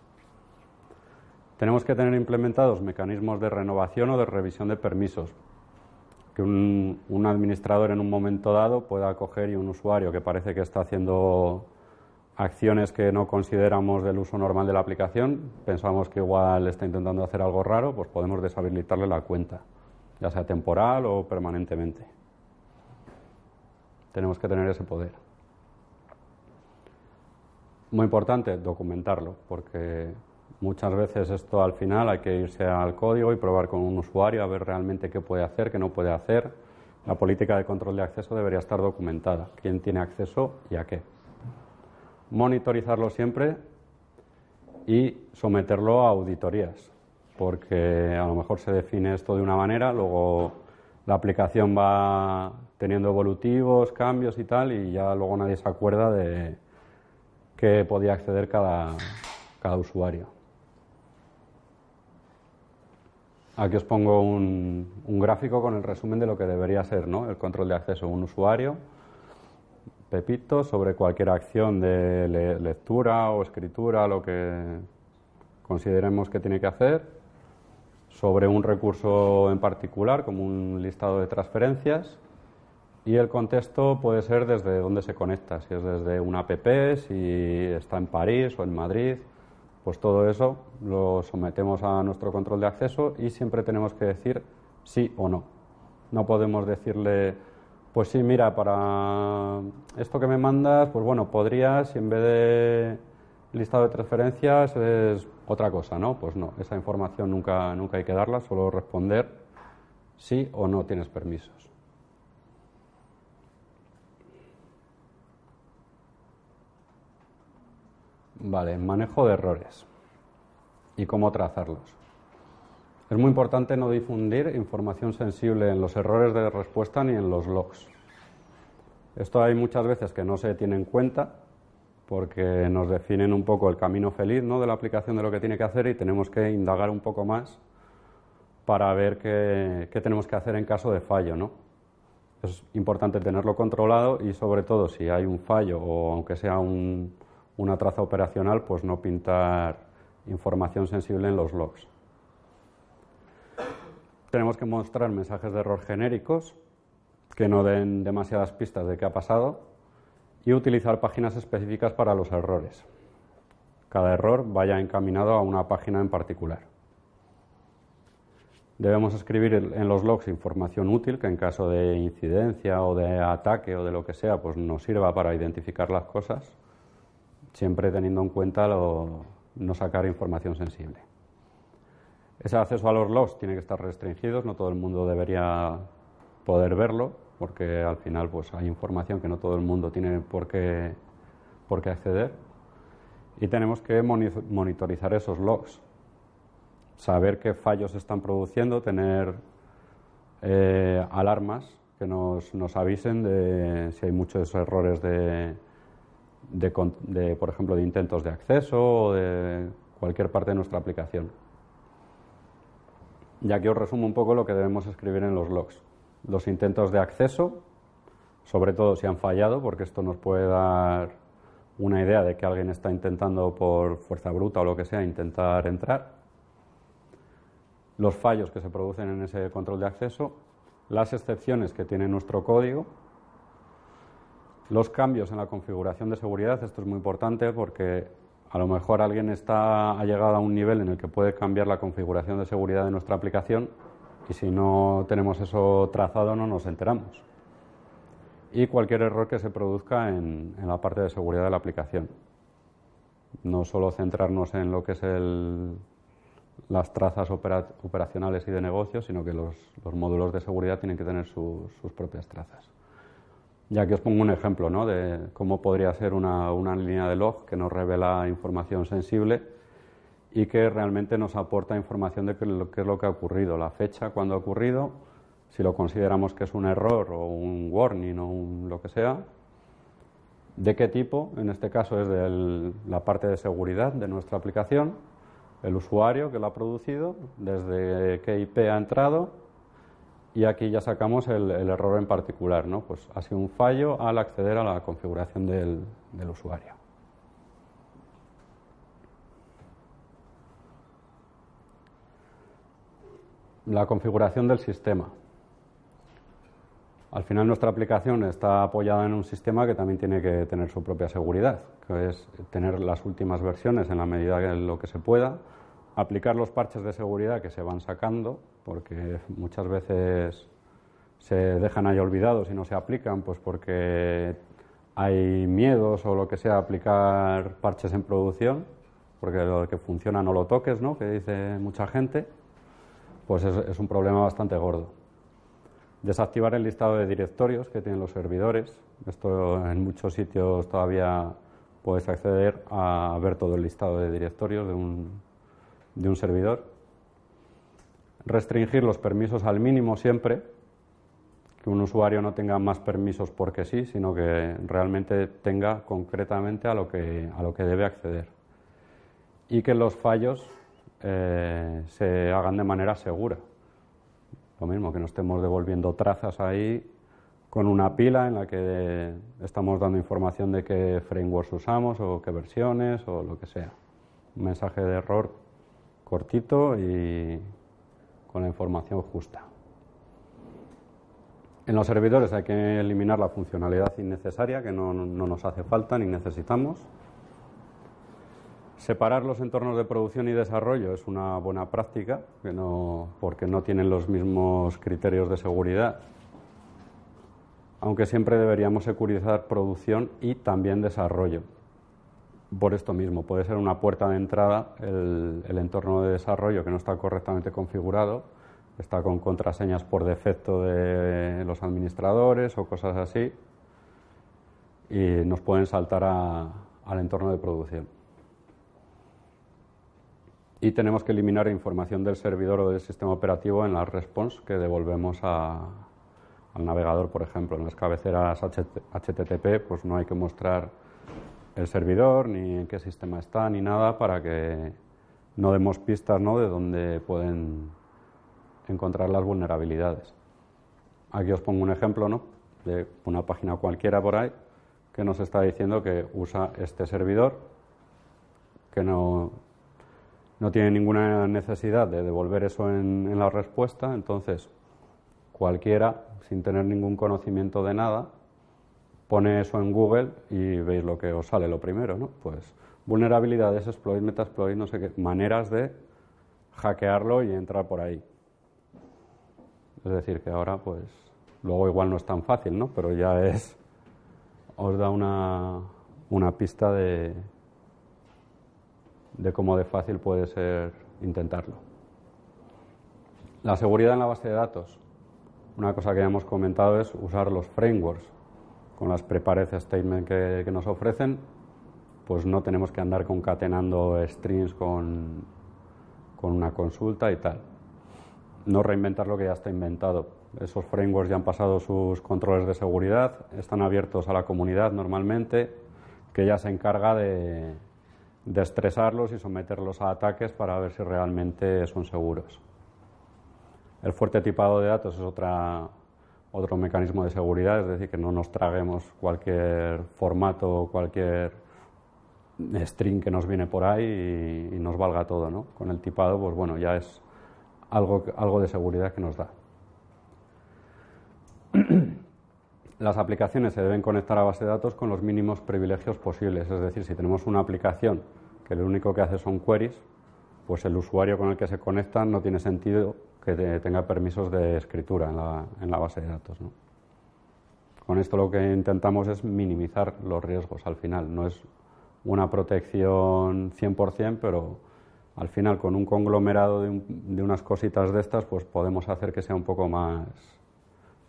Tenemos que tener implementados mecanismos de renovación o de revisión de permisos. Que un, un, administrador en un momento dado pueda coger y un usuario que parece que está haciendo acciones que no consideramos del uso normal de la aplicación, pensamos que igual está intentando hacer algo raro, pues podemos deshabilitarle la cuenta, ya sea temporal o permanentemente. Tenemos que tener ese poder. Muy importante documentarlo, porque muchas veces esto al final hay que irse al código y probar con un usuario a ver realmente qué puede hacer, qué no puede hacer. La política de control de acceso debería estar documentada, quién tiene acceso y a qué. Monitorizarlo siempre y someterlo a auditorías, porque a lo mejor se define esto de una manera, luego la aplicación va teniendo evolutivos, cambios y tal, y ya luego nadie se acuerda de qué podía acceder cada, usuario. Aquí os pongo un, gráfico con el resumen de lo que debería ser ¿no? el control de acceso a un usuario. Pepito sobre cualquier acción de lectura o escritura, lo que consideremos que tiene que hacer sobre un recurso en particular, como un listado de transferencias, y el contexto puede ser desde dónde se conecta, si es desde una app, si está en París o en Madrid, pues todo eso lo sometemos a nuestro control de acceso y siempre tenemos que decir sí o no. No podemos decirle, pues sí, mira, para esto que me mandas, pues bueno, podrías, si en vez de listado de transferencias es otra cosa, ¿no? Pues no, esa información nunca, nunca hay que darla, solo responder sí o no tienes permisos. Vale, manejo de errores y cómo trazarlos. Es muy importante no difundir información sensible en los errores de respuesta ni en los logs. Esto hay muchas veces que no se tiene en cuenta porque nos definen un poco el camino feliz ¿no? de la aplicación de lo que tiene que hacer y tenemos que indagar un poco más para ver qué, tenemos que hacer en caso de fallo. ¿no? Es importante tenerlo controlado y sobre todo si hay un fallo o aunque sea una traza operacional, pues no pintar información sensible en los logs. Tenemos que mostrar mensajes de error genéricos que no den demasiadas pistas de qué ha pasado y utilizar páginas específicas para los errores. Cada error vaya encaminado a una página en particular. Debemos escribir en los logs información útil que en caso de incidencia o de ataque o de lo que sea, pues nos sirva para identificar las cosas, siempre teniendo en cuenta no sacar información sensible. Ese acceso a los logs tiene que estar restringido, no todo el mundo debería poder verlo, porque al final pues hay información que no todo el mundo tiene por qué, por qué acceder y tenemos que monitorizar esos logs, saber qué fallos están produciendo, tener eh, alarmas que nos, nos, avisen de si hay muchos errores de, de, por ejemplo, de intentos de acceso o de cualquier parte de nuestra aplicación. Y aquí os resumo un poco lo que debemos escribir en los logs los intentos de acceso, sobre todo si han fallado, porque esto nos puede dar una idea de que alguien está intentando por fuerza bruta o lo que sea intentar entrar, los fallos que se producen en ese control de acceso, las excepciones que tiene nuestro código, los cambios en la configuración de seguridad, esto es muy importante porque a lo mejor alguien está, ha llegado a un nivel en el que puede cambiar la configuración de seguridad de nuestra aplicación y si no tenemos eso trazado no nos enteramos. Y cualquier error que se produzca en, la parte de seguridad de la aplicación. No solo centrarnos en lo que es el, las trazas operacionales y de negocio, sino que los, módulos de seguridad tienen que tener sus propias trazas. Y aquí os pongo un ejemplo ¿no? de cómo podría ser una, una línea de log que nos revela información sensible y que realmente nos aporta información de qué es lo que ha ocurrido, la fecha, cuándo ha ocurrido, si lo consideramos que es un error o un warning o un lo que sea, de qué tipo, en este caso es de la parte de seguridad de nuestra aplicación, el usuario que lo ha producido, desde qué IP ha entrado y aquí ya sacamos el, error en particular, ¿no? Pues ha sido un fallo al acceder a la configuración del, usuario. La configuración del sistema. Al final nuestra aplicación está apoyada en un sistema que también tiene que tener su propia seguridad, que es tener las últimas versiones en la medida de lo que se pueda, aplicar los parches de seguridad que se van sacando, porque muchas veces se dejan ahí olvidados y no se aplican, pues porque hay miedos o lo que sea aplicar parches en producción, porque lo que funciona no lo toques, ¿no? que dice mucha gente, pues es un problema bastante gordo. Desactivar el listado de directorios que tienen los servidores. Esto en muchos sitios todavía puedes acceder a ver todo el listado de directorios de un, de un servidor. Restringir los permisos al mínimo siempre, que un usuario no tenga más permisos porque sí, sino que realmente tenga concretamente a lo que, a lo que debe acceder. Y que los fallos eh, se hagan de manera segura. Lo mismo, que no estemos devolviendo trazas ahí con una pila en la que estamos dando información de qué frameworks usamos o qué versiones o lo que sea. Un mensaje de error cortito y con la información justa. En los servidores hay que eliminar la funcionalidad innecesaria que no, no nos hace falta ni necesitamos Separar los entornos de producción y desarrollo es una buena práctica, porque no tienen los mismos criterios de seguridad, aunque siempre deberíamos securizar producción y también desarrollo. Por esto mismo, puede ser una puerta de entrada el, entorno de desarrollo que no está correctamente configurado, está con contraseñas por defecto de los administradores o cosas así, y nos pueden saltar al entorno de producción y tenemos que eliminar información del servidor o del sistema operativo en la response que devolvemos al navegador, por ejemplo. En las cabeceras HTTP pues no hay que mostrar el servidor, ni en qué sistema está, ni nada, para que no demos pistas ¿no? de dónde pueden encontrar las vulnerabilidades. Aquí os pongo un ejemplo ¿no? de una página cualquiera por ahí que nos está diciendo que usa este servidor, que no no tiene ninguna necesidad de devolver eso en, la respuesta, entonces cualquiera, sin tener ningún conocimiento de nada, pone eso en Google y veis lo que os sale lo primero, ¿no? Pues vulnerabilidades, exploit, metasploit, no sé qué, maneras de hackearlo y entrar por ahí. Es decir, que ahora, pues, luego igual no es tan fácil, ¿no? Pero ya es, os da una, una pista de, de cómo de fácil puede ser intentarlo. La seguridad en la base de datos. Una cosa que ya hemos comentado es usar los frameworks. Con las prepared statements que, que nos ofrecen, pues no tenemos que andar concatenando strings con, con una consulta y tal. No reinventar lo que ya está inventado. Esos frameworks ya han pasado sus controles de seguridad, están abiertos a la comunidad normalmente, que ya se encarga de, de estresarlos y someterlos a ataques para ver si realmente son seguros. El fuerte tipado de datos es otra, otro mecanismo de seguridad, es decir, que no nos traguemos cualquier formato cualquier string que nos viene por ahí y, nos valga todo. ¿no? Con el tipado, pues bueno, ya es algo, algo de seguridad que nos da. Las aplicaciones se deben conectar a base de datos con los mínimos privilegios posibles. Es decir, si tenemos una aplicación que lo único que hace son queries, pues el usuario con el que se conecta no tiene sentido que tenga permisos de escritura en la, base de datos. Con esto lo que intentamos es minimizar los riesgos al final. No es una protección 100%, pero al final con un conglomerado de, de, unas cositas de estas, pues podemos hacer que sea un poco más,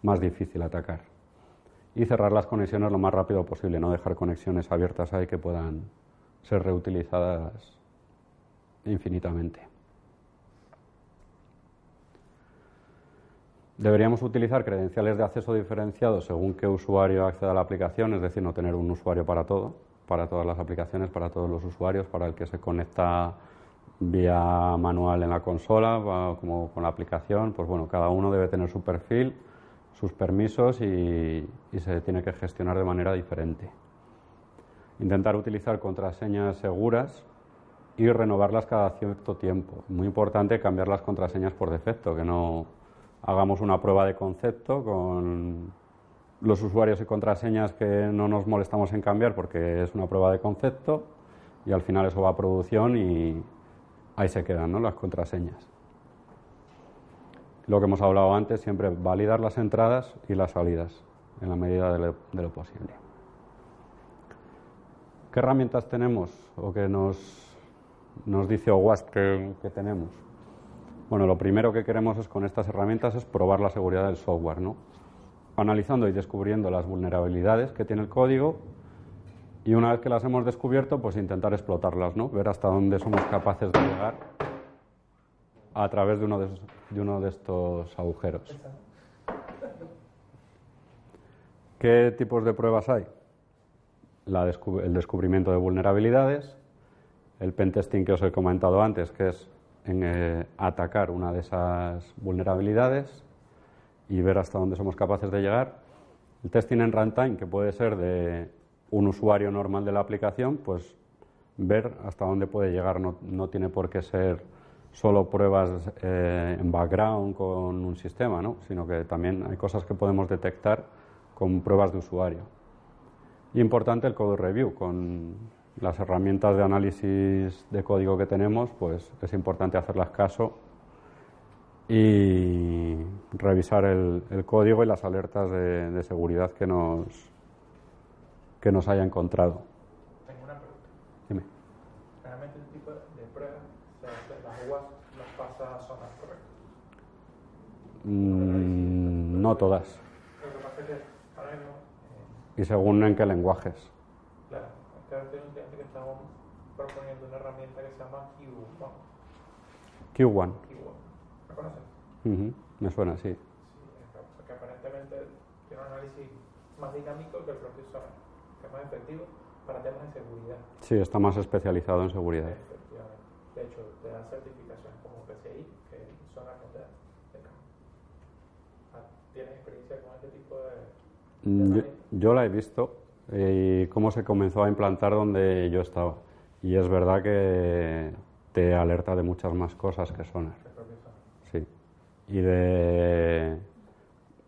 más difícil atacar. Y cerrar las conexiones lo más rápido posible, no dejar conexiones abiertas ahí que puedan ser reutilizadas infinitamente. Deberíamos utilizar credenciales de acceso diferenciados según qué usuario acceda a la aplicación, es decir, no tener un usuario para todo, para todas las aplicaciones, para todos los usuarios, para el que se conecta vía manual en la consola, como con la aplicación, pues bueno, cada uno debe tener su perfil, sus permisos y, se tiene que gestionar de manera diferente. Intentar utilizar contraseñas seguras y renovarlas cada cierto tiempo. Muy importante cambiar las contraseñas por defecto, que no hagamos una prueba de concepto con los usuarios y contraseñas que no nos molestamos en cambiar porque es una prueba de concepto y al final eso va a producción y ahí se quedan ¿no? las contraseñas. Lo que hemos hablado antes, siempre validar las entradas y las salidas en la medida de lo, posible. ¿Qué herramientas tenemos o qué nos, nos dice OWASP que, que tenemos? Bueno, lo primero que queremos es con estas herramientas es probar la seguridad del software, ¿no? analizando y descubriendo las vulnerabilidades que tiene el código y una vez que las hemos descubierto, pues intentar explotarlas, ¿no? Ver hasta dónde somos capaces de llegar a través de uno de, uno de estos agujeros. ¿Qué tipos de pruebas hay? el descubrimiento de vulnerabilidades, el pentesting que os he comentado antes, que es en, eh, atacar una de esas vulnerabilidades y ver hasta dónde somos capaces de llegar. El testing en runtime, que puede ser de un usuario normal de la aplicación, pues ver hasta dónde puede llegar. No, no tiene por qué ser solo pruebas eh, en background con un sistema, ¿no? sino que también hay cosas que podemos detectar con pruebas de usuario. Y importante el code review, con las herramientas de análisis de código que tenemos, pues es importante hacerlas caso y revisar el, código y las alertas de, de seguridad que nos, que nos haya encontrado. Tengo una pregunta. Dime. Realmente el tipo de pruebas, o sea, las UAS las pasa a zonas correctas. Mm, no todas. Lo que pasa es que ahora mismo. Eh, y según en qué lenguajes. Claro, estamos proponiendo una herramienta que se llama Q1. Q1. Q1. ¿La conoces? Uh -huh. Me suena, sí. Sí, porque aparentemente tiene un análisis más dinámico que el propio software que es más efectivo para temas de seguridad. Sí, está más especializado en seguridad. Efectivamente. De hecho, te dan certificaciones como PCI, que son las que te dan. ¿Tienes experiencia con este tipo de.? Mm, yo, yo, la he visto y cómo se comenzó a implantar donde yo estaba. Y es verdad que te alerta de muchas más cosas que Sonar. Sí. Y de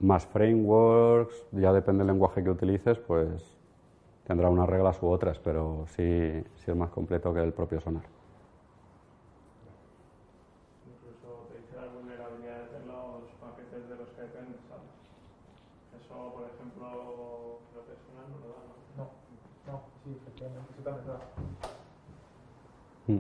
más frameworks, ya depende del lenguaje que utilices, pues tendrá unas reglas u otras, pero sí, sí es más completo que el propio sonar. Incluso te dice las vulnerabilidades de los paquetes de los que dependen, ¿sabes? Eso, por ejemplo, creo que sonar no lo da, ¿no? No, no, sí, efectivamente, eso también lo da. Mm.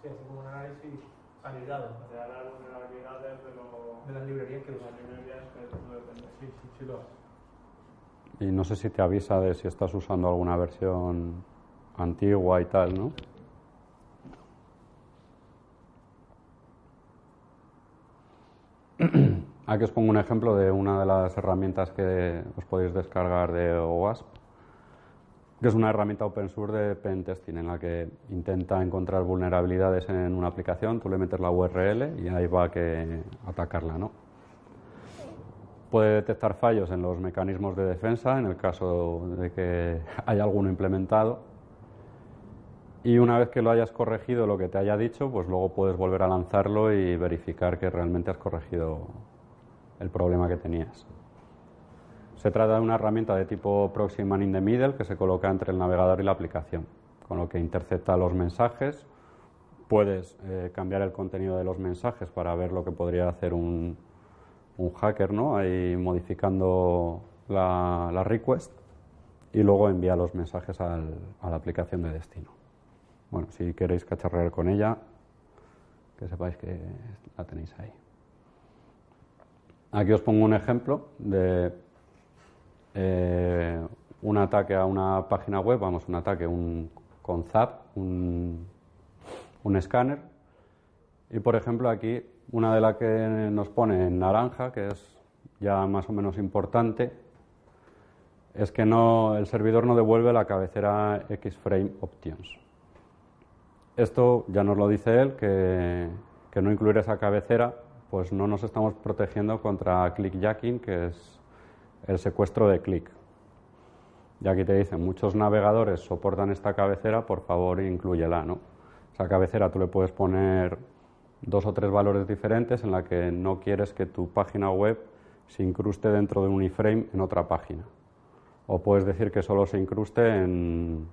Sí, hace como un análisis anidado. Te da las vulnerabilidades de, lo, de las librerías que las librerías que tú dependes. Sí, sí, sí lo hace. Y no sé si te avisa de si estás usando alguna versión antigua y tal, ¿no? Aquí os pongo un ejemplo de una de las herramientas que os podéis descargar de OWASP, que es una herramienta open source de pen testing en la que intenta encontrar vulnerabilidades en una aplicación, tú le metes la URL y ahí va a que atacarla, ¿no? puede detectar fallos en los mecanismos de defensa en el caso de que haya alguno implementado. Y una vez que lo hayas corregido lo que te haya dicho, pues luego puedes volver a lanzarlo y verificar que realmente has corregido el problema que tenías. Se trata de una herramienta de tipo Proxy Man in the Middle que se coloca entre el navegador y la aplicación, con lo que intercepta los mensajes. Puedes eh, cambiar el contenido de los mensajes para ver lo que podría hacer un, hacker, ¿no? Ahí modificando la, la request y luego envía los mensajes al, a la aplicación de destino. Bueno, si queréis cacharrear con ella, que sepáis que la tenéis ahí. Aquí os pongo un ejemplo de eh, un ataque a una página web, vamos, un ataque un, con ZAP, un, un escáner. Y por ejemplo aquí una de las que nos pone en naranja, que es ya más o menos importante, es que no, el servidor no devuelve la cabecera X-Frame Options. Esto ya nos lo dice él, que, que, no incluir esa cabecera, pues no nos estamos protegiendo contra clickjacking, que es el secuestro de click. Y aquí te dicen, muchos navegadores soportan esta cabecera, por favor incluyela, ¿no? Esa cabecera tú le puedes poner dos o tres valores diferentes en la que no quieres que tu página web se incruste dentro de un iframe en otra página. O puedes decir que solo se incruste en,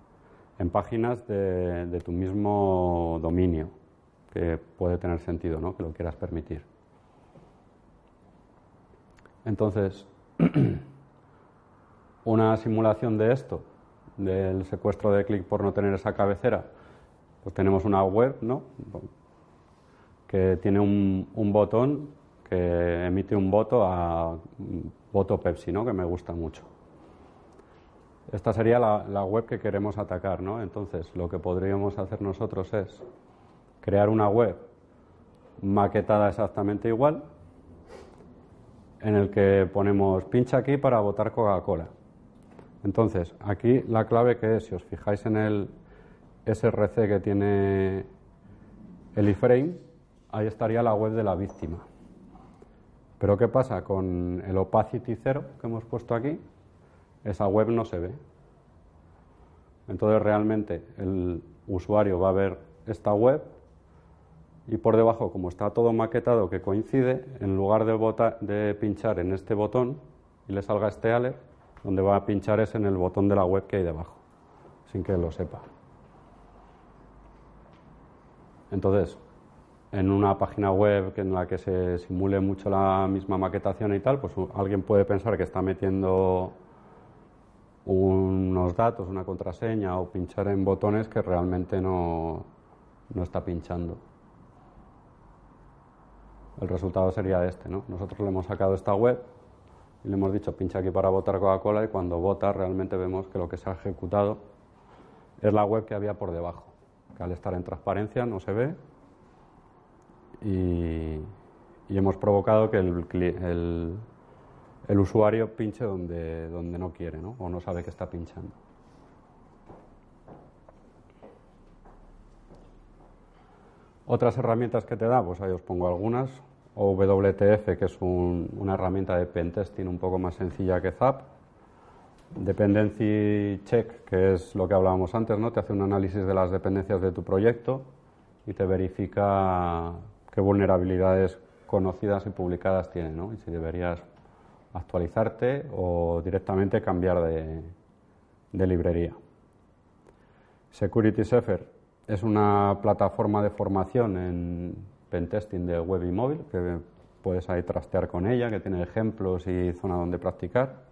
páginas de, tu mismo dominio, que puede tener sentido, ¿no? Que lo quieras permitir. Entonces, una simulación de esto, del secuestro de clic por no tener esa cabecera, pues tenemos una web, ¿no? que tiene un, botón que emite un voto a voto Pepsi, ¿no? que me gusta mucho. Esta sería la, la, web que queremos atacar, ¿no? Entonces, lo que podríamos hacer nosotros es crear una web maquetada exactamente igual, en el que ponemos pincha aquí para votar Coca-Cola. Entonces, aquí la clave que es, si os fijáis en el SRC que tiene el iframe, ahí estaría la web de la víctima. Pero ¿qué pasa con el opacity cero que hemos puesto aquí? Esa web no se ve. Entonces realmente el usuario va a ver esta web y por debajo, como está todo maquetado que coincide, en lugar de, pinchar en este botón y le salga este alert, donde va a pinchar es en el botón de la web que hay debajo, sin que lo sepa. Entonces, en una página web en la que se simule mucho la misma maquetación y tal, pues alguien puede pensar que está metiendo unos datos, una contraseña o pinchar en botones que realmente no, no está pinchando. El resultado sería este, ¿no? Nosotros le hemos sacado esta web y le hemos dicho pincha aquí para votar Coca-Cola y cuando vota realmente vemos que lo que se ha ejecutado es la web que había por debajo, que al estar en transparencia no se ve y, hemos provocado que el, el, usuario pinche donde, donde no quiere ¿no? o no sabe que está pinchando. Otras herramientas que te da, pues ahí os pongo algunas. O WTF, que es una herramienta de pentesting un poco más sencilla que ZAP. Dependency Check, que es lo que hablábamos antes, ¿no? Te hace un análisis de las dependencias de tu proyecto y te verifica qué vulnerabilidades conocidas y publicadas tiene, ¿no? Y si deberías actualizarte o directamente cambiar de, de librería. Security Safer es una plataforma de formación en pentesting de web y móvil que puedes ahí trastear con ella, que tiene ejemplos y zona donde practicar.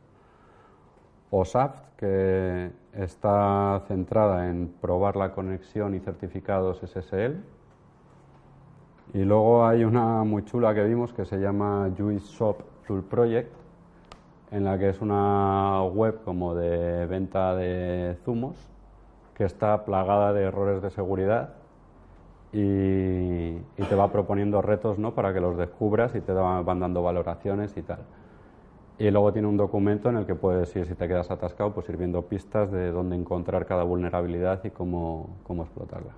O SAFT, que está centrada en probar la conexión y certificados SSL y luego hay una muy chula que vimos que se llama Juice Shop Tool Project, en la que es una web como de venta de zumos que está plagada de errores de seguridad y, te va proponiendo retos ¿no? para que los descubras y te van dando valoraciones y tal. Y luego tiene un documento en el que puedes ir, si te quedas atascado, pues ir viendo pistas de dónde encontrar cada vulnerabilidad y cómo, cómo explotarla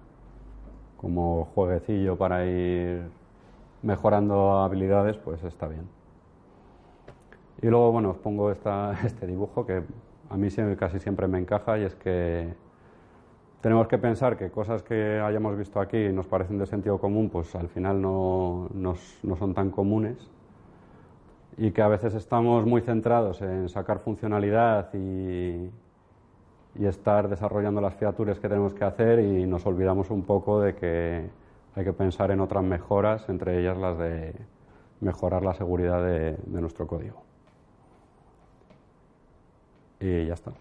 como jueguecillo para ir mejorando habilidades, pues está bien. Y luego, bueno, os pongo esta, este dibujo que a mí casi siempre me encaja y es que tenemos que pensar que cosas que hayamos visto aquí y nos parecen de sentido común, pues al final no, no son tan comunes y que a veces estamos muy centrados en sacar funcionalidad y, y estar desarrollando las features que tenemos que hacer y nos olvidamos un poco de que hay que pensar en otras mejoras, entre ellas las de mejorar la seguridad de, de nuestro código. Y ya está.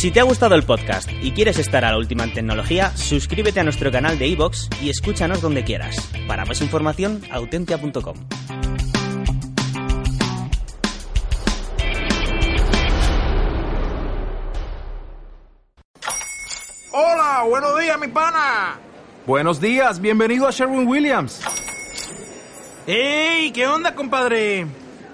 Si te ha gustado el podcast y quieres estar a la última en tecnología, suscríbete a nuestro canal de iVoox y escúchanos donde quieras. Para más información, autentia.com. Hola, buenos días, mi pana. Buenos días, bienvenido a Sherwin Williams. ¡Ey! ¿Qué onda, compadre?